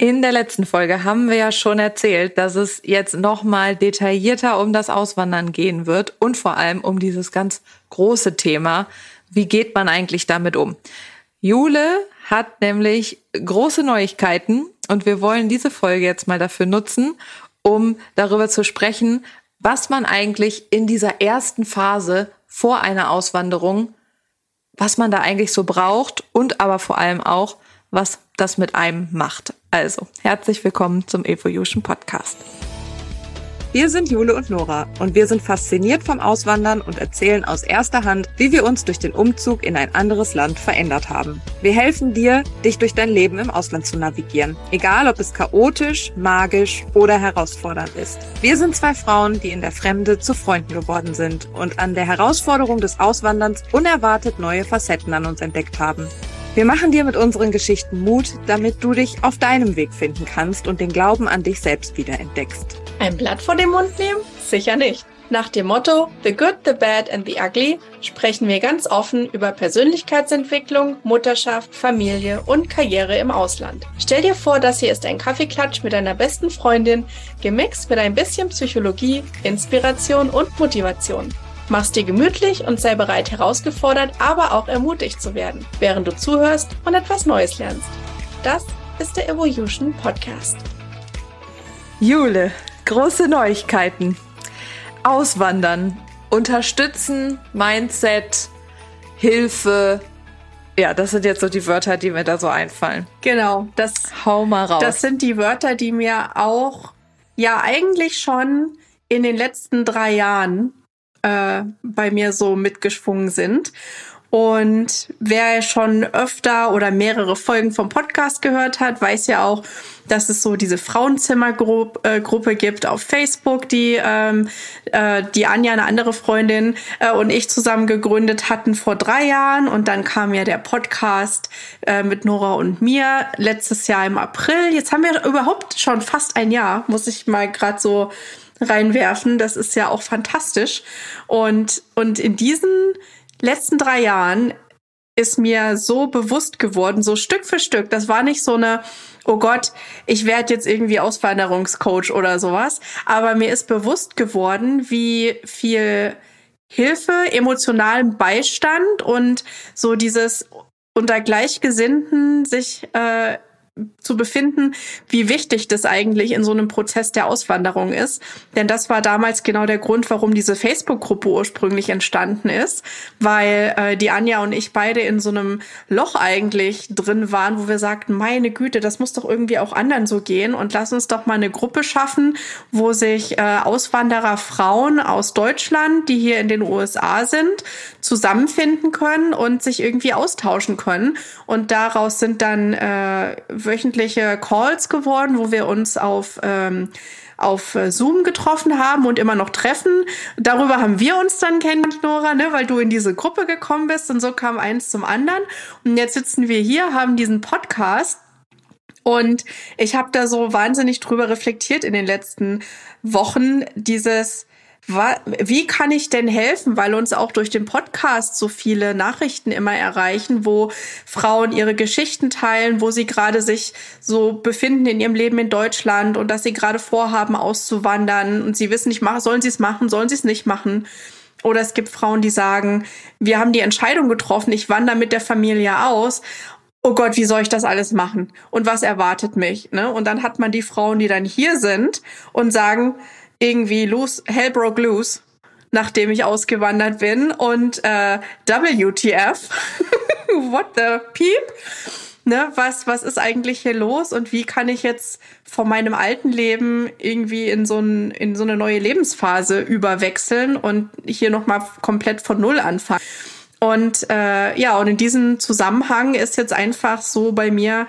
In der letzten Folge haben wir ja schon erzählt, dass es jetzt nochmal detaillierter um das Auswandern gehen wird und vor allem um dieses ganz große Thema, wie geht man eigentlich damit um? Jule hat nämlich große Neuigkeiten und wir wollen diese Folge jetzt mal dafür nutzen, um darüber zu sprechen, was man eigentlich in dieser ersten Phase vor einer Auswanderung, was man da eigentlich so braucht und aber vor allem auch, was das mit einem macht. Also, herzlich willkommen zum Evolution Podcast. Wir sind Jule und Nora und wir sind fasziniert vom Auswandern und erzählen aus erster Hand, wie wir uns durch den Umzug in ein anderes Land verändert haben. Wir helfen dir, dich durch dein Leben im Ausland zu navigieren, egal ob es chaotisch, magisch oder herausfordernd ist. Wir sind zwei Frauen, die in der Fremde zu Freunden geworden sind und an der Herausforderung des Auswanderns unerwartet neue Facetten an uns entdeckt haben. Wir machen dir mit unseren Geschichten Mut, damit du dich auf deinem Weg finden kannst und den Glauben an dich selbst wieder entdeckst. Ein Blatt vor den Mund nehmen? Sicher nicht. Nach dem Motto The Good, the Bad and the Ugly sprechen wir ganz offen über Persönlichkeitsentwicklung, Mutterschaft, Familie und Karriere im Ausland. Stell dir vor, das hier ist ein Kaffeeklatsch mit deiner besten Freundin, gemixt mit ein bisschen Psychologie, Inspiration und Motivation. Mach's dir gemütlich und sei bereit, herausgefordert, aber auch ermutigt zu werden, während du zuhörst und etwas Neues lernst. Das ist der Evolution Podcast. Jule, große Neuigkeiten. Auswandern, unterstützen, Mindset, Hilfe. Ja, das sind jetzt so die Wörter, die mir da so einfallen. Genau, das hau mal raus. Das sind die Wörter, die mir auch ja eigentlich schon in den letzten drei Jahren äh, bei mir so mitgeschwungen sind. Und wer schon öfter oder mehrere Folgen vom Podcast gehört hat, weiß ja auch, dass es so diese Frauenzimmergruppe äh, gibt auf Facebook, die ähm, äh, die Anja, eine andere Freundin äh, und ich zusammen gegründet hatten vor drei Jahren. Und dann kam ja der Podcast äh, mit Nora und mir letztes Jahr im April. Jetzt haben wir überhaupt schon fast ein Jahr, muss ich mal gerade so reinwerfen. Das ist ja auch fantastisch. Und, und in diesen letzten drei Jahren ist mir so bewusst geworden, so Stück für Stück. Das war nicht so eine, oh Gott, ich werde jetzt irgendwie Auswanderungscoach oder sowas. Aber mir ist bewusst geworden, wie viel Hilfe, emotionalen Beistand und so dieses unter Gleichgesinnten sich äh, zu befinden, wie wichtig das eigentlich in so einem Prozess der Auswanderung ist. Denn das war damals genau der Grund, warum diese Facebook-Gruppe ursprünglich entstanden ist, weil äh, die Anja und ich beide in so einem Loch eigentlich drin waren, wo wir sagten, meine Güte, das muss doch irgendwie auch anderen so gehen und lass uns doch mal eine Gruppe schaffen, wo sich äh, Auswanderer Frauen aus Deutschland, die hier in den USA sind, zusammenfinden können und sich irgendwie austauschen können. Und daraus sind dann äh, wöchentliche Calls geworden, wo wir uns auf ähm, auf Zoom getroffen haben und immer noch treffen. Darüber haben wir uns dann kennengelernt, Nora, ne, weil du in diese Gruppe gekommen bist und so kam eins zum anderen. Und jetzt sitzen wir hier, haben diesen Podcast und ich habe da so wahnsinnig drüber reflektiert in den letzten Wochen, dieses wie kann ich denn helfen? Weil uns auch durch den Podcast so viele Nachrichten immer erreichen, wo Frauen ihre Geschichten teilen, wo sie gerade sich so befinden in ihrem Leben in Deutschland und dass sie gerade vorhaben, auszuwandern und sie wissen nicht, sollen sie es machen, sollen sie es nicht machen. Oder es gibt Frauen, die sagen, wir haben die Entscheidung getroffen, ich wandere mit der Familie aus oh Gott, wie soll ich das alles machen? Und was erwartet mich? Ne? Und dann hat man die Frauen, die dann hier sind und sagen, irgendwie loose, hell broke loose, nachdem ich ausgewandert bin und äh, WTF, what the peep? Ne, was, was ist eigentlich hier los und wie kann ich jetzt von meinem alten Leben irgendwie in so, ein, in so eine neue Lebensphase überwechseln und hier nochmal komplett von Null anfangen? Und äh, ja, und in diesem Zusammenhang ist jetzt einfach so bei mir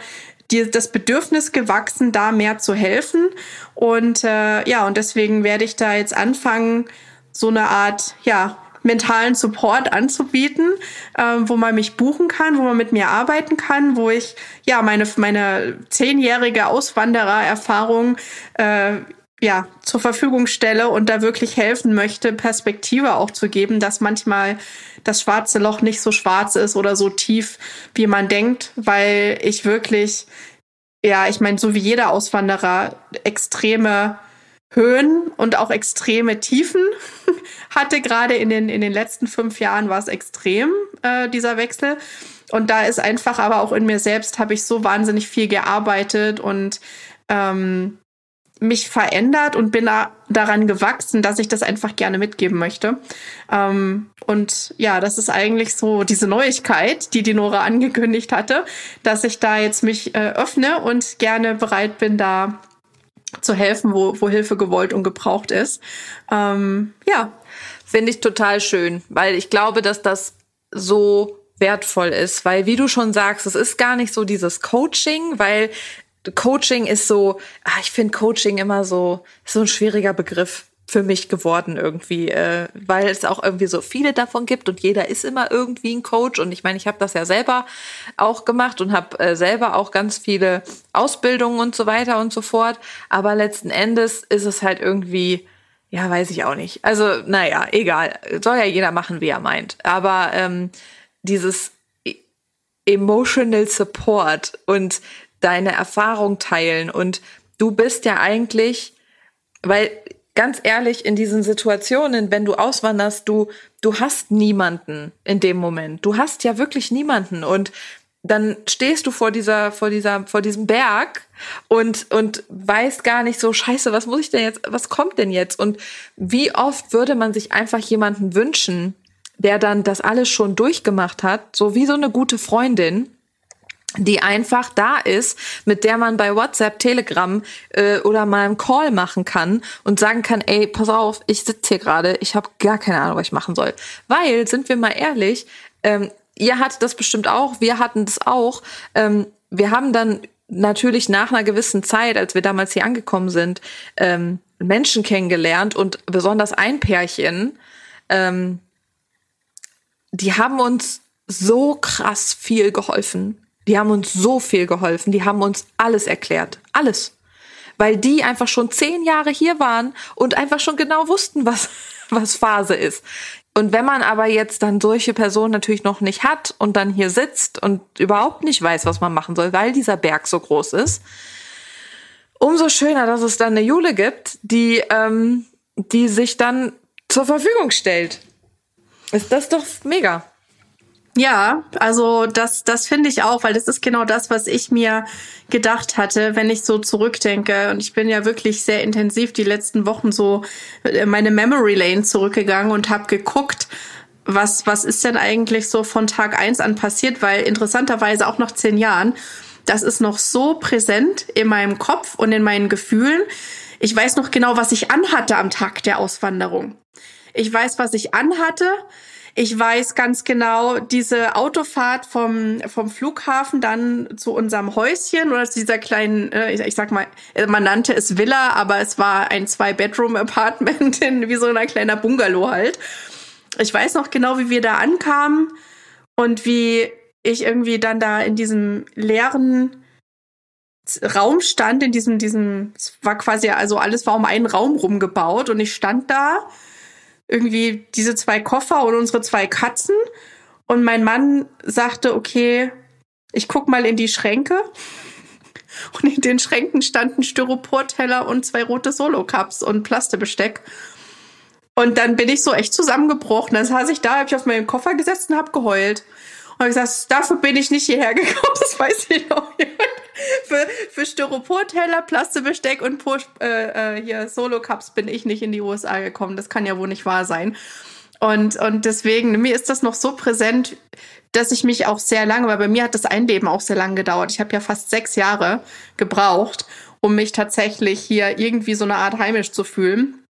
die, das Bedürfnis gewachsen, da mehr zu helfen. Und äh, ja, und deswegen werde ich da jetzt anfangen, so eine Art, ja, mentalen Support anzubieten, äh, wo man mich buchen kann, wo man mit mir arbeiten kann, wo ich ja meine meine zehnjährige Auswanderererfahrung äh, ja zur Verfügung stelle und da wirklich helfen möchte, Perspektive auch zu geben, dass manchmal das schwarze Loch nicht so schwarz ist oder so tief, wie man denkt, weil ich wirklich ja, ich meine, so wie jeder Auswanderer extreme Höhen und auch extreme Tiefen hatte. Gerade in den, in den letzten fünf Jahren war es extrem, äh, dieser Wechsel. Und da ist einfach, aber auch in mir selbst habe ich so wahnsinnig viel gearbeitet und ähm, mich verändert und bin da, daran gewachsen, dass ich das einfach gerne mitgeben möchte. Ähm, und ja, das ist eigentlich so diese Neuigkeit, die die Nora angekündigt hatte, dass ich da jetzt mich äh, öffne und gerne bereit bin, da zu helfen, wo, wo Hilfe gewollt und gebraucht ist. Ähm, ja. Finde ich total schön, weil ich glaube, dass das so wertvoll ist, weil wie du schon sagst, es ist gar nicht so dieses Coaching, weil Coaching ist so, ah, ich finde Coaching immer so, so ein schwieriger Begriff für mich geworden irgendwie, äh, weil es auch irgendwie so viele davon gibt und jeder ist immer irgendwie ein Coach und ich meine, ich habe das ja selber auch gemacht und habe äh, selber auch ganz viele Ausbildungen und so weiter und so fort, aber letzten Endes ist es halt irgendwie ja, weiß ich auch nicht. Also, naja, egal. Soll ja jeder machen, wie er meint. Aber ähm, dieses e-, Emotional Support und deine Erfahrung teilen. Und du bist ja eigentlich, weil ganz ehrlich, in diesen Situationen, wenn du auswanderst, du, du hast niemanden in dem Moment. Du hast ja wirklich niemanden. Und dann stehst du vor dieser, vor dieser, vor diesem Berg und, und weißt gar nicht so, scheiße, was muss ich denn jetzt, was kommt denn jetzt? Und wie oft würde man sich einfach jemanden wünschen, der dann das alles schon durchgemacht hat, so wie so eine gute Freundin, die einfach da ist, mit der man bei WhatsApp, Telegram äh, oder mal einen Call machen kann und sagen kann, ey, pass auf, ich sitze hier gerade, ich habe gar keine Ahnung, was ich machen soll. Weil, sind wir mal ehrlich, ähm, ihr hattet das bestimmt auch, wir hatten das auch. Ähm, wir haben dann natürlich nach einer gewissen Zeit, als wir damals hier angekommen sind, ähm, Menschen kennengelernt und besonders ein Pärchen, ähm, die haben uns so krass viel geholfen. Die haben uns so viel geholfen. Die haben uns alles erklärt. Alles. Weil die einfach schon zehn Jahre hier waren und einfach schon genau wussten, was, was Phase ist. Und wenn man aber jetzt dann solche Personen natürlich noch nicht hat und dann hier sitzt und überhaupt nicht weiß, was man machen soll, weil dieser Berg so groß ist, umso schöner, dass es dann eine Jule gibt, die, ähm, die sich dann zur Verfügung stellt. Ist das doch mega. Ja, also das, das finde ich auch, weil das ist genau das, was ich mir gedacht hatte, wenn ich so zurückdenke. Und ich bin ja wirklich sehr intensiv die letzten Wochen so äh, meine Memory Lane zurückgegangen und habe geguckt, was, was ist denn eigentlich so von Tag eins an passiert, weil interessanterweise auch nach zehn Jahren, das ist noch so präsent in meinem Kopf und in meinen Gefühlen. Ich weiß noch genau, was ich anhatte am Tag der Auswanderung. Ich weiß, was ich anhatte. Ich weiß ganz genau, diese Autofahrt vom, vom Flughafen dann zu unserem Häuschen oder zu dieser kleinen, äh, ich, ich sag mal, äh, man nannte es Villa, aber es war ein Zwei-Bedroom-Apartment in wie so einer kleiner Bungalow halt. Ich weiß noch genau, wie wir da ankamen und wie ich irgendwie dann da in diesem leeren Raum stand, in diesem, diesem, es war quasi, also alles war um einen Raum rumgebaut und ich stand da irgendwie diese zwei Koffer und unsere zwei Katzen. Und mein Mann sagte, okay, ich guck mal in die Schränke. Und in den Schränken standen Styroporteller und zwei rote Solo-Cups und Plastebesteck. Und dann bin ich so echt zusammengebrochen. Dann saß ich da, habe ich auf meinen Koffer gesetzt und habe geheult. Und ich gesagt, dafür bin ich nicht hierher gekommen, das weiß ich noch. Für, für Styroporteller, Plastebesteck und Push, äh, äh, hier Solo-Cups bin ich nicht in die USA gekommen. Das kann ja wohl nicht wahr sein. Und, und deswegen, mir ist das noch so präsent, dass ich mich auch sehr lange, weil bei mir hat das Einleben auch sehr lange gedauert. Ich habe ja fast sechs Jahre gebraucht, um mich tatsächlich hier irgendwie so eine Art heimisch zu fühlen.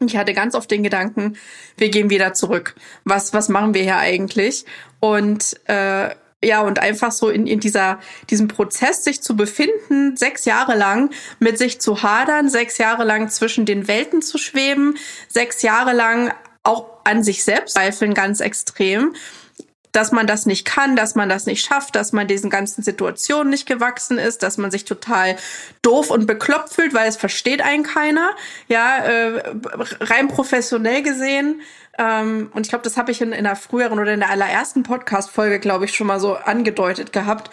Ich hatte ganz oft den Gedanken, wir gehen wieder zurück. Was, was machen wir hier eigentlich? Und äh, ja, und einfach so in, in dieser, diesem Prozess sich zu befinden, sechs Jahre lang mit sich zu hadern, sechs Jahre lang zwischen den Welten zu schweben, sechs Jahre lang auch an sich selbst zweifeln ganz extrem, dass man das nicht kann, dass man das nicht schafft, dass man diesen ganzen Situationen nicht gewachsen ist, dass man sich total doof und bekloppt fühlt, weil es versteht einen keiner. Ja, äh, rein professionell gesehen ähm, und ich glaube, das habe ich in, in einer früheren oder in der allerersten Podcast-Folge, glaube ich, schon mal so angedeutet gehabt.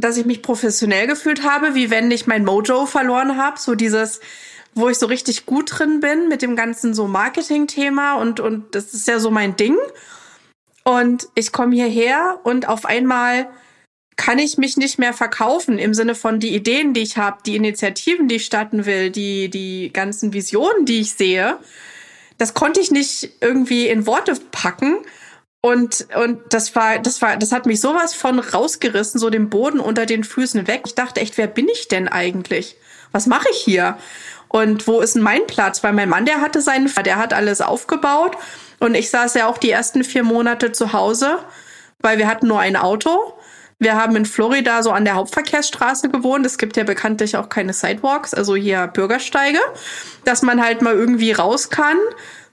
dass ich mich professionell gefühlt habe, wie wenn ich mein Mojo verloren habe. So dieses, wo ich so richtig gut drin bin mit dem ganzen so Marketing-Thema und, und das ist ja so mein Ding. Und ich komme hierher und auf einmal kann ich mich nicht mehr verkaufen im Sinne von die Ideen, die ich habe, die Initiativen, die ich starten will, die, die ganzen Visionen, die ich sehe. Das konnte ich nicht irgendwie in Worte packen. Und, und das war, das war, das hat mich sowas von rausgerissen, so den Boden unter den Füßen weg. Ich dachte echt, wer bin ich denn eigentlich? Was mache ich hier? Und wo ist denn mein Platz? Weil mein Mann, der hatte seinen, der hat alles aufgebaut. Und ich saß ja auch die ersten vier Monate zu Hause, weil wir hatten nur ein Auto. Wir haben in Florida so an der Hauptverkehrsstraße gewohnt. Es gibt ja bekanntlich auch keine Sidewalks, also hier Bürgersteige, dass man halt mal irgendwie raus kann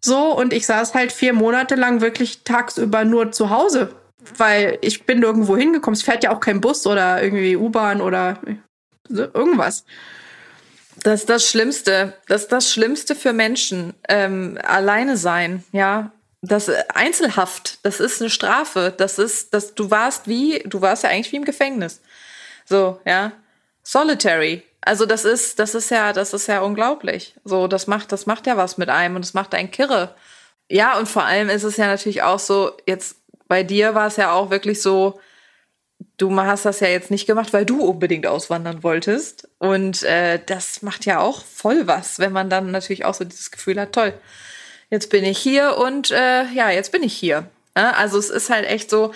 so, und ich saß halt vier Monate lang wirklich tagsüber nur zu Hause, weil ich bin nirgendwo hingekommen. Es fährt ja auch kein Bus oder irgendwie U-Bahn oder irgendwas. Das ist das Schlimmste. Das ist das Schlimmste für Menschen. Ähm, alleine sein, ja. Das äh, Einzelhaft, das ist eine Strafe. Das ist, dass du warst wie, du warst ja eigentlich wie im Gefängnis. So, ja. Solitary. Also das ist, das ist ja, das ist ja unglaublich. So, das macht, das macht ja was mit einem und das macht einen kirre. Ja, und vor allem ist es ja natürlich auch so, jetzt bei dir war es ja auch wirklich so, du hast das ja jetzt nicht gemacht, weil du unbedingt auswandern wolltest. Und äh, das macht ja auch voll was, wenn man dann natürlich auch so dieses Gefühl hat, toll, jetzt bin ich hier und äh, ja, jetzt bin ich hier. Ja, also es ist halt echt so,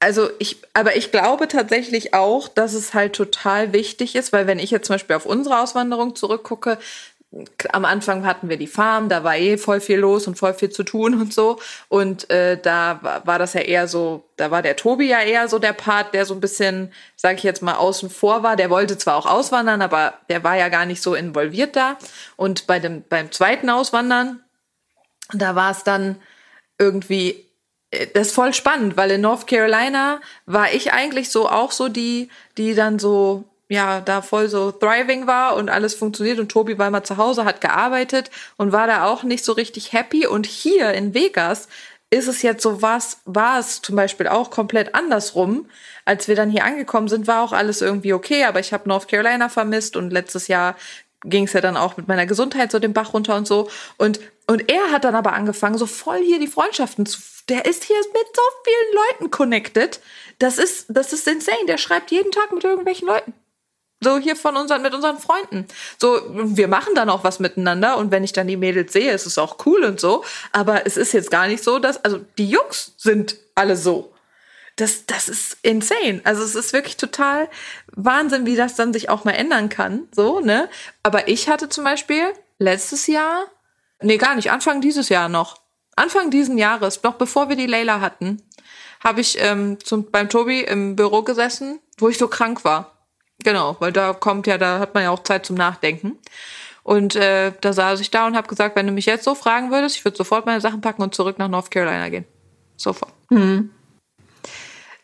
also ich, aber ich glaube tatsächlich auch, dass es halt total wichtig ist, weil wenn ich jetzt zum Beispiel auf unsere Auswanderung zurückgucke, am Anfang hatten wir die Farm, da war eh voll viel los und voll viel zu tun und so. Und äh, da war, das ja eher so, da war der Tobi ja eher so der Part, der so ein bisschen, sage ich jetzt mal, außen vor war. Der wollte zwar auch auswandern, aber der war ja gar nicht so involviert da. Und bei dem beim zweiten Auswandern, da war es dann irgendwie äh, das ist voll spannend, weil in North Carolina war ich eigentlich so auch so die, die dann so, ja, da voll so thriving war und alles funktioniert und Tobi war mal zu Hause, hat gearbeitet und war da auch nicht so richtig happy und hier in Vegas ist es jetzt so was, war es zum Beispiel auch komplett andersrum. Als wir dann hier angekommen sind, war auch alles irgendwie okay, aber ich habe North Carolina vermisst und letztes Jahr ging es ja dann auch mit meiner Gesundheit so den Bach runter und so. Und, und er hat dann aber angefangen, so voll hier die Freundschaften zu der ist hier mit so vielen Leuten connected. Das ist, das ist insane. Der schreibt jeden Tag mit irgendwelchen Leuten. So hier von unseren, mit unseren Freunden. So, wir machen dann auch was miteinander und wenn ich dann die Mädels sehe, ist es auch cool und so. Aber es ist jetzt gar nicht so, dass, also die Jungs sind alle so. Das, das ist insane. Also es ist wirklich total Wahnsinn, wie das dann sich auch mal ändern kann. So, ne? Aber ich hatte zum Beispiel letztes Jahr, nee, gar nicht, Anfang dieses Jahr noch, Anfang diesen Jahres, noch bevor wir die Leila hatten, habe ich ähm, zum, beim Tobi im Büro gesessen, wo ich so krank war. Genau, weil da kommt ja, da hat man ja auch Zeit zum Nachdenken. Und äh, da saß ich da und habe gesagt, wenn du mich jetzt so fragen würdest, ich würde sofort meine Sachen packen und zurück nach North Carolina gehen. Sofort. Mhm.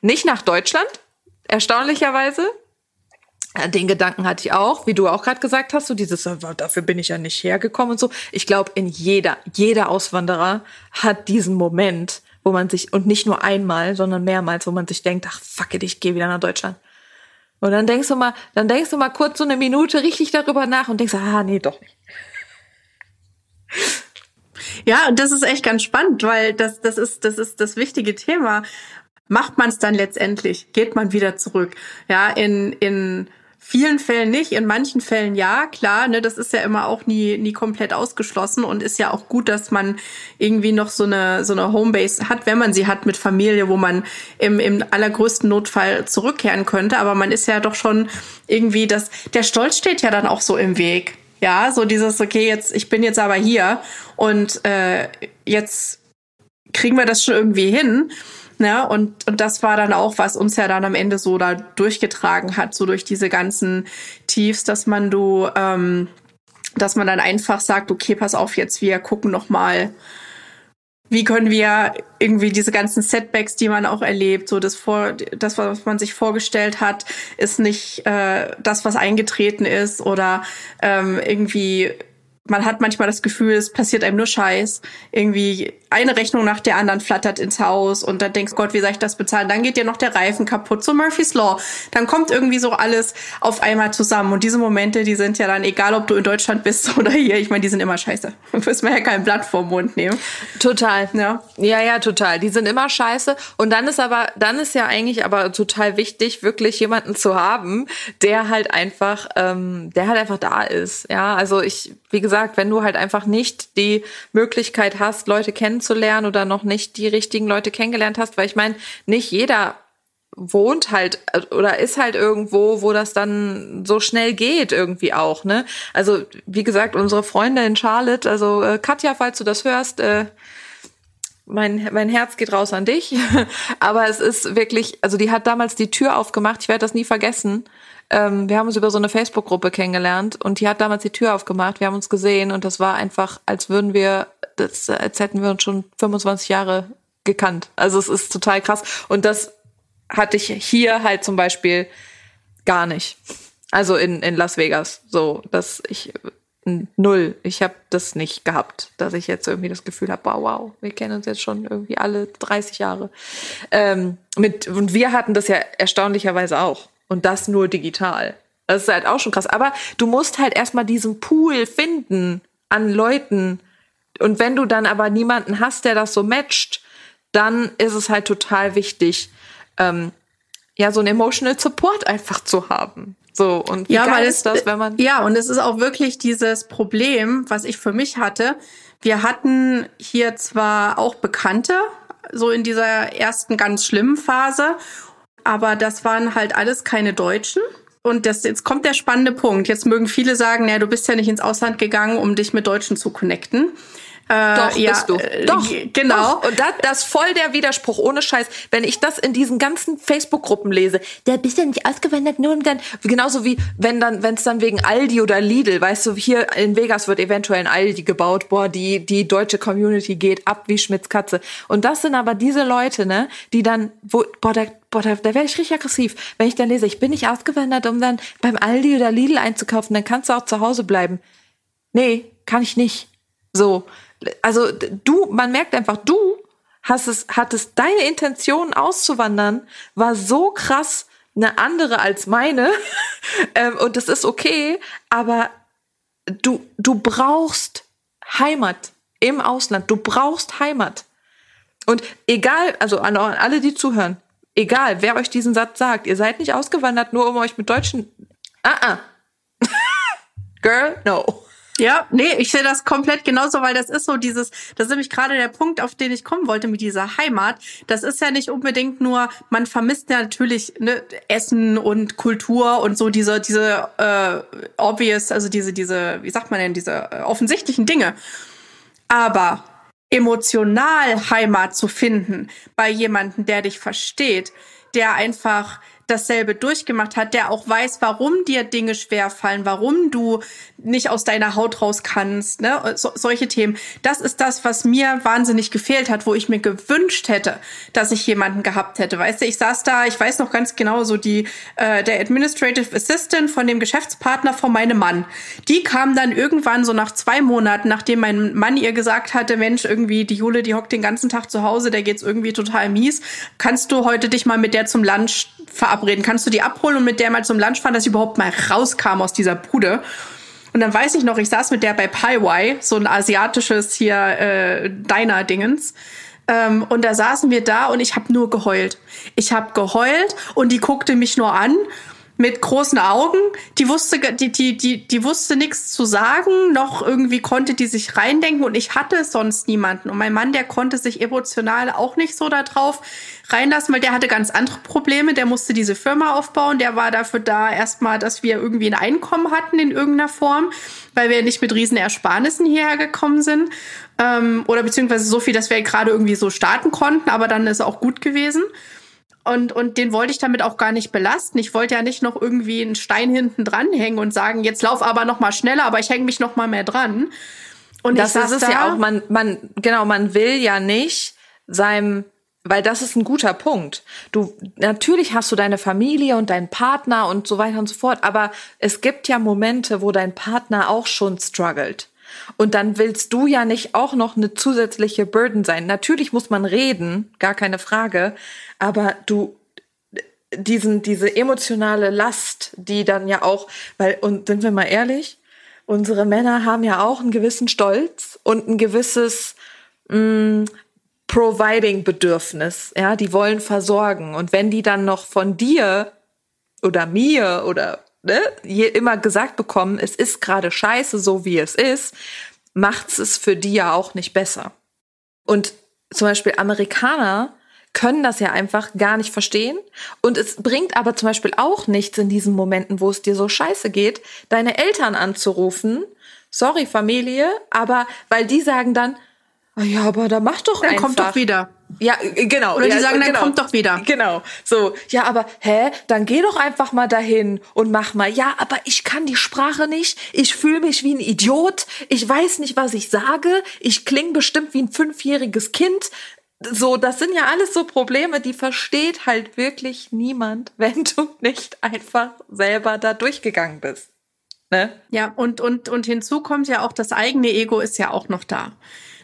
Nicht nach Deutschland, erstaunlicherweise, den Gedanken hatte ich auch, wie du auch gerade gesagt hast, so dieses, dafür bin ich ja nicht hergekommen und so. Ich glaube, in jeder, jeder Auswanderer hat diesen Moment, wo man sich, und nicht nur einmal, sondern mehrmals, wo man sich denkt, ach fuck it, ich gehe wieder nach Deutschland. Und dann denkst du mal, dann denkst du mal kurz so eine Minute richtig darüber nach und denkst, ah, nee, doch nicht. Ja, und das ist echt ganz spannend, weil das, das ist, das ist das wichtige Thema. Macht man es dann letztendlich? Geht man wieder zurück? Ja, in, in, vielen Fällen nicht, in manchen Fällen ja, klar, ne, das ist ja immer auch nie, nie komplett ausgeschlossen und ist ja auch gut, dass man irgendwie noch so eine, so eine Homebase hat, wenn man sie hat mit Familie, wo man im, im allergrößten Notfall zurückkehren könnte, aber man ist ja doch schon irgendwie das, der Stolz steht ja dann auch so im Weg. Ja, so dieses, okay, jetzt, ich bin jetzt aber hier und äh, jetzt kriegen wir das schon irgendwie hin. Ne? Und, und das war dann auch, was uns ja dann am Ende so da durchgetragen hat, so durch diese ganzen Tiefs, dass man du, ähm, dass man dann einfach sagt, okay, pass auf jetzt, wir gucken noch mal, wie können wir irgendwie diese ganzen Setbacks, die man auch erlebt, so das vor, das was man sich vorgestellt hat, ist nicht äh, das, was eingetreten ist oder ähm, irgendwie man hat manchmal das Gefühl, es passiert einem nur Scheiß. Irgendwie eine Rechnung nach der anderen flattert ins Haus und dann denkst, Gott, wie soll ich das bezahlen? Dann geht dir noch der Reifen kaputt, so Murphy's Law. Dann kommt irgendwie so alles auf einmal zusammen und diese Momente, die sind ja dann, egal ob du in Deutschland bist oder hier, ich meine, die sind immer scheiße. Du wirst mir ja kein Blatt vorm Mund nehmen. Total. Ja. ja, ja, total. Die sind immer scheiße und dann ist aber, dann ist ja eigentlich aber total wichtig, wirklich jemanden zu haben, der halt einfach, ähm, der halt einfach da ist. Ja, also ich, wie gesagt, wenn du halt einfach nicht die Möglichkeit hast, Leute kennenzulernen oder noch nicht die richtigen Leute kennengelernt hast, weil ich meine, nicht jeder wohnt halt oder ist halt irgendwo, wo das dann so schnell geht irgendwie auch, ne? Also, wie gesagt, unsere Freunde in Charlotte, also äh, Katja, falls du das hörst, äh, mein, mein Herz geht raus an dich. Aber es ist wirklich, also die hat damals die Tür aufgemacht, ich werde das nie vergessen. Ähm, wir haben uns über so eine Facebook-Gruppe kennengelernt und die hat damals die Tür aufgemacht, wir haben uns gesehen und das war einfach, als würden wir, das, als hätten wir uns schon 25 Jahre gekannt. Also es ist total krass. Und das hatte ich hier halt zum Beispiel gar nicht. Also in, in Las Vegas. So, dass ich null. Ich habe das nicht gehabt, dass ich jetzt irgendwie das Gefühl habe, wow, wow, wir kennen uns jetzt schon irgendwie alle 30 Jahre. Ähm, mit, und wir hatten das ja erstaunlicherweise auch. Und das nur digital. Das ist halt auch schon krass. Aber du musst halt erstmal diesen Pool finden an Leuten. Und wenn du dann aber niemanden hast, der das so matcht, dann ist es halt total wichtig, ähm, ja, so einen Emotional Support einfach zu haben. So, und wie ja, geil ist das, wenn man. Ja, und es ist auch wirklich dieses Problem, was ich für mich hatte. Wir hatten hier zwar auch Bekannte, so in dieser ersten ganz schlimmen Phase, aber das waren halt alles keine Deutschen. Und das, jetzt kommt der spannende Punkt. Jetzt mögen viele sagen, naja, du bist ja nicht ins Ausland gegangen, um dich mit Deutschen zu connecten. Äh, Doch, ja, bist du. Äh, Doch, genau. Doch. Und das, das ist voll der Widerspruch, ohne Scheiß. Wenn ich das in diesen ganzen Facebook-Gruppen lese, der bist ja nicht ausgewandert, nur um dann, genauso wie wenn dann, wenn es dann wegen Aldi oder Lidl, weißt du, hier in Vegas wird eventuell ein Aldi gebaut, boah, die, die deutsche Community geht ab wie Schmitz Katze. Und das sind aber diese Leute, ne, die dann, wo, boah, da, boah, da, da werde ich richtig aggressiv. Wenn ich dann lese, ich bin nicht ausgewandert, um dann beim Aldi oder Lidl einzukaufen, dann kannst du auch zu Hause bleiben. Nee, kann ich nicht. So, also du, man merkt einfach, du hast es, hattest deine Intention auszuwandern, war so krass eine andere als meine. ähm, und das ist okay, aber du, du brauchst Heimat im Ausland. Du brauchst Heimat. Und egal, also an alle, die zuhören, egal, wer euch diesen Satz sagt, ihr seid nicht ausgewandert, nur um euch mit Deutschen. Ah, ah. Girl, no. Ja, nee, ich sehe das komplett genauso, weil das ist so dieses, das ist nämlich gerade der Punkt, auf den ich kommen wollte mit dieser Heimat. Das ist ja nicht unbedingt nur, man vermisst ja natürlich ne, Essen und Kultur und so diese, diese äh, obvious, also diese, diese, wie sagt man denn, diese äh, offensichtlichen Dinge. Aber emotional Heimat zu finden bei jemanden, der dich versteht, der einfach dasselbe durchgemacht hat, der auch weiß, warum dir Dinge schwerfallen, warum du nicht aus deiner Haut raus kannst, ne? So, solche Themen. Das ist das, was mir wahnsinnig gefehlt hat, wo ich mir gewünscht hätte, dass ich jemanden gehabt hätte. Weißt du, ich saß da, ich weiß noch ganz genau, so die äh, der Administrative Assistant von dem Geschäftspartner von meinem Mann. Die kam dann irgendwann so nach zwei Monaten, nachdem mein Mann ihr gesagt hatte, Mensch, irgendwie die Jule, die hockt den ganzen Tag zu Hause, der geht's irgendwie total mies. Kannst du heute dich mal mit der zum Lunch verabreden? Kannst du die abholen und mit der mal zum Lunch fahren, dass ich überhaupt mal rauskam aus dieser Bude? Und dann weiß ich noch, ich saß mit der bei Paiwai, so ein asiatisches hier äh, Diner-Dingens. Ähm, und da saßen wir da und ich habe nur geheult. Ich habe geheult und die guckte mich nur an mit großen Augen. Die wusste, die, die, die, die wusste nichts zu sagen, noch irgendwie konnte die sich reindenken und ich hatte sonst niemanden. Und mein Mann, der konnte sich emotional auch nicht so darauf reinlassen, weil der hatte ganz andere Probleme. Der musste diese Firma aufbauen. Der war dafür da erstmal, dass wir irgendwie ein Einkommen hatten in irgendeiner Form, weil wir nicht mit riesen Ersparnissen hierher gekommen sind. Ähm, oder beziehungsweise so viel, dass wir gerade irgendwie so starten konnten, aber dann ist auch gut gewesen. Und, und den wollte ich damit auch gar nicht belasten. Ich wollte ja nicht noch irgendwie einen Stein hinten dranhängen und sagen, jetzt lauf aber noch mal schneller, aber ich hänge mich noch mal mehr dran. Und das ist es da, ja auch, man, man, genau, man will ja nicht seinem weil das ist ein guter Punkt. Du, natürlich hast du deine Familie und deinen Partner und so weiter und so fort, aber es gibt ja Momente, wo dein Partner auch schon struggelt. Und dann willst du ja nicht auch noch eine zusätzliche Burden sein. Natürlich muss man reden, gar keine Frage, aber du diesen diese emotionale Last, die dann ja auch, weil und sind wir mal ehrlich, unsere Männer haben ja auch einen gewissen Stolz und ein gewisses mh, mm, Providing-Bedürfnis. Ja, die wollen versorgen. Und wenn die dann noch von dir oder mir oder ne, immer gesagt bekommen, es ist gerade scheiße, so wie es ist, macht es für die ja auch nicht besser. Und zum Beispiel Amerikaner können das ja einfach gar nicht verstehen. Und es bringt aber zum Beispiel auch nichts in diesen Momenten, wo es dir so scheiße geht, deine Eltern anzurufen. Sorry, Familie, aber weil die sagen dann, ja, aber da mach doch dann einfach. kommt doch wieder. Ja, genau. Oder die ja, sagen, dann genau. kommt doch wieder. Genau. So, ja, aber hä, dann geh doch einfach mal dahin und mach mal. Ja, aber ich kann die Sprache nicht. Ich fühle mich wie ein Idiot. Ich weiß nicht, was ich sage. Ich klinge bestimmt wie ein fünfjähriges Kind so, das sind ja alles so Probleme, die versteht halt wirklich niemand, wenn du nicht einfach selber da durchgegangen bist. Ne? Ja, und, und, und hinzu kommt ja auch, das eigene Ego ist ja auch noch da.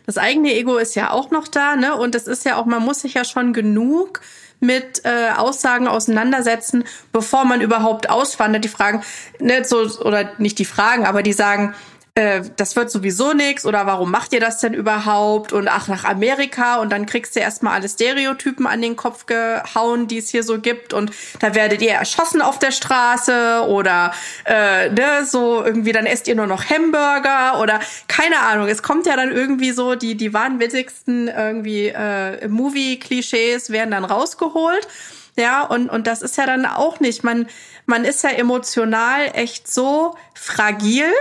Das eigene Ego ist ja auch noch da, ne? Und es ist ja auch, man muss sich ja schon genug mit äh, Aussagen auseinandersetzen, bevor man überhaupt auswandert. Die Fragen, ne, so, oder nicht die Fragen, aber die sagen, äh, das wird sowieso nichts oder warum macht ihr das denn überhaupt und ach nach Amerika und dann kriegst du erstmal alle Stereotypen an den Kopf gehauen, die es hier so gibt und da werdet ihr erschossen auf der Straße oder äh, ne, so irgendwie dann esst ihr nur noch Hamburger oder keine Ahnung. Es kommt ja dann irgendwie so die die wahnwitzigsten irgendwie äh, Movie-Klischees werden dann rausgeholt. Ja, und, und das ist ja dann auch nicht. Man, man ist ja emotional echt so fragil,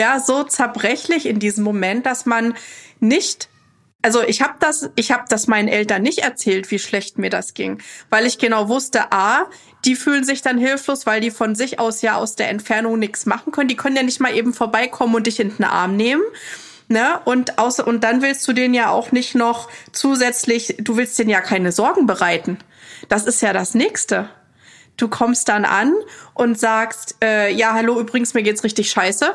ja, so zerbrechlich in diesem Moment, dass man nicht also ich habe das, ich habe das meinen Eltern nicht erzählt, wie schlecht mir das ging, weil ich genau wusste, a, die fühlen sich dann hilflos, weil die von sich aus ja aus der Entfernung nichts machen können. Die können ja nicht mal eben vorbeikommen und dich in den Arm nehmen. Ne? Und, außer, und dann willst du denen ja auch nicht noch zusätzlich, du willst denen ja keine Sorgen bereiten. Das ist ja das Nächste. Du kommst dann an und sagst, äh, ja, hallo, übrigens, mir geht's richtig scheiße.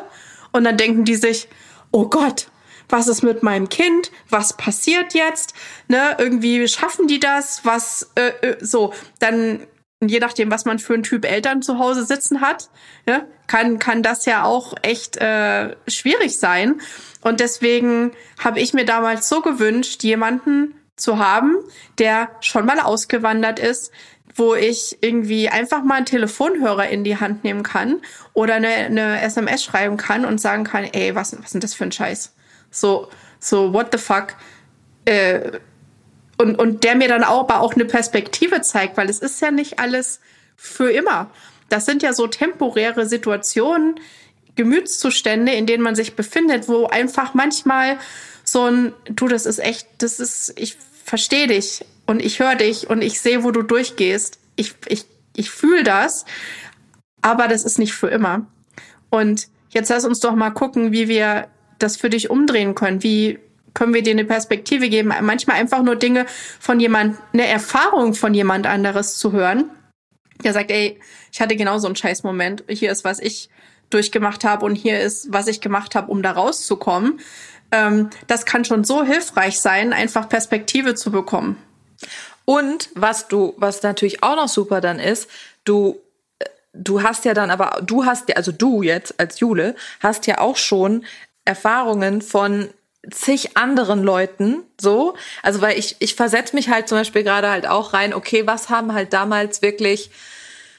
Und dann denken die sich, oh Gott, was ist mit meinem Kind? Was passiert jetzt? Ne, irgendwie schaffen die das? Was äh, äh, so? Dann je nachdem, was man für einen Typ Eltern zu Hause sitzen hat, ne, kann kann das ja auch echt äh, schwierig sein. Und deswegen habe ich mir damals so gewünscht, jemanden zu haben, der schon mal ausgewandert ist, wo ich irgendwie einfach mal einen Telefonhörer in die Hand nehmen kann oder eine, eine SMS schreiben kann und sagen kann, ey, was, was denn das für ein Scheiß? So, so, what the fuck? Äh, und, und der mir dann auch, aber auch eine Perspektive zeigt, weil es ist ja nicht alles für immer. Das sind ja so temporäre Situationen, Gemütszustände, in denen man sich befindet, wo einfach manchmal so ein, du, das ist echt, das ist, ich verstehe dich und ich höre dich und ich sehe, wo du durchgehst. Ich, ich, ich fühle das, aber das ist nicht für immer. Und jetzt lass uns doch mal gucken, wie wir das für dich umdrehen können. Wie können wir dir eine Perspektive geben? Manchmal einfach nur Dinge von jemand, eine Erfahrung von jemand anderes zu hören, der sagt, ey, ich hatte genau so einen Scheißmoment. Hier ist, was ich durchgemacht habe und hier ist, was ich gemacht habe, um da rauszukommen. Ähm, das kann schon so hilfreich sein, einfach Perspektive zu bekommen. Und was du, was natürlich auch noch super dann ist, du du hast ja dann aber, du hast ja, also du jetzt als Jule, hast ja auch schon Erfahrungen von zig anderen Leuten so. Also weil ich, ich versetze mich halt zum Beispiel gerade halt auch rein, okay, was haben halt damals wirklich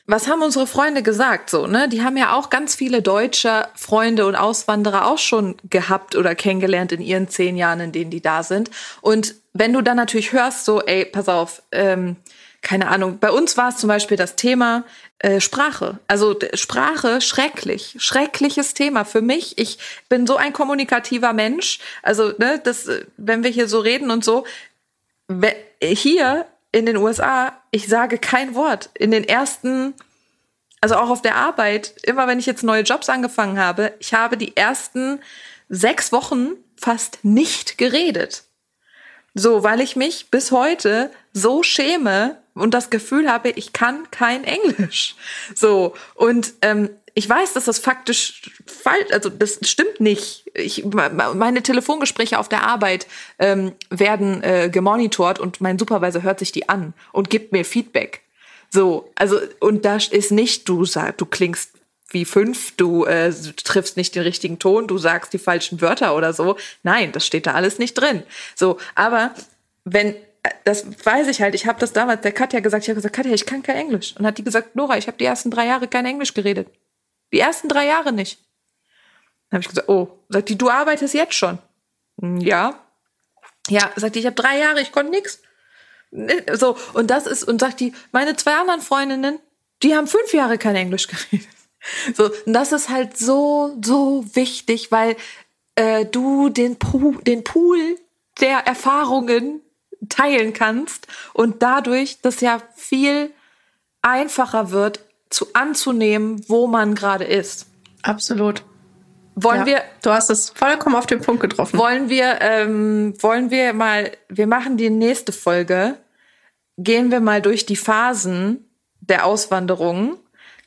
was haben unsere Freunde gesagt so, ne? Die haben ja auch ganz viele deutsche Freunde und Auswanderer auch schon gehabt oder kennengelernt in ihren zehn Jahren, in denen die da sind. Und wenn du dann natürlich hörst, so, ey, pass auf, ähm, keine Ahnung, bei uns war es zum Beispiel das Thema äh, Sprache. Also Sprache, schrecklich, schreckliches Thema für mich. Ich bin so ein kommunikativer Mensch. Also, ne, das, wenn wir hier so reden und so, hier in den USA, ich sage kein Wort. In den ersten, also auch auf der Arbeit, immer wenn ich jetzt neue Jobs angefangen habe, ich habe die ersten sechs Wochen fast nicht geredet. So, weil ich mich bis heute so schäme und das Gefühl habe, ich kann kein Englisch. So, und ähm, ich weiß, dass das faktisch falsch, also das stimmt nicht. Ich, meine Telefongespräche auf der Arbeit ähm, werden äh, gemonitort und mein Supervisor hört sich die an und gibt mir Feedback. So, also und da ist nicht, du sagst, du klingst wie fünf, du äh, triffst nicht den richtigen Ton, du sagst die falschen Wörter oder so. Nein, das steht da alles nicht drin. So, aber wenn das weiß ich halt. Ich habe das damals der Katja gesagt. Ich habe gesagt, Katja, ich kann kein Englisch. Und hat die gesagt, Nora, ich habe die ersten drei Jahre kein Englisch geredet. Die ersten drei Jahre nicht. Dann habe ich gesagt, oh, sagt die, du arbeitest jetzt schon. Hm, ja. Ja, sagt die, ich habe drei Jahre, ich konnte nix. So, und das ist, und sagt die, meine zwei anderen Freundinnen, die haben fünf Jahre kein Englisch geredet. So, und das ist halt so, so wichtig, weil äh, du den, Pool, den Pool der Erfahrungen teilen kannst und dadurch das ja viel einfacher wird, zu anzunehmen, wo man gerade ist. Absolut. Wollen ja, wir. Du hast es vollkommen auf den Punkt getroffen. Wollen wir, ähm, wollen wir mal, wir machen die nächste Folge, gehen wir mal durch die Phasen der Auswanderung,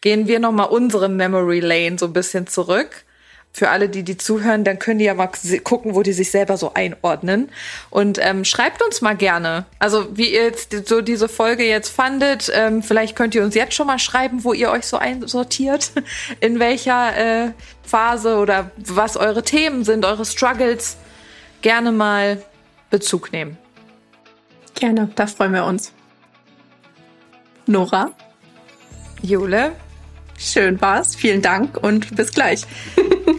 gehen wir noch mal unsere Memory Lane so ein bisschen zurück für alle, die die zuhören, dann können die ja mal gucken, wo die sich selber so einordnen. Und ähm, schreibt uns mal gerne, also wie ihr jetzt so diese Folge jetzt fandet. Ähm, vielleicht könnt ihr uns jetzt schon mal schreiben, wo ihr euch so einsortiert, in welcher äh, Phase oder was eure Themen sind, eure Struggles. Gerne mal Bezug nehmen. Gerne, da freuen wir uns. Nora? Jule? Schön war's. Vielen Dank und bis gleich.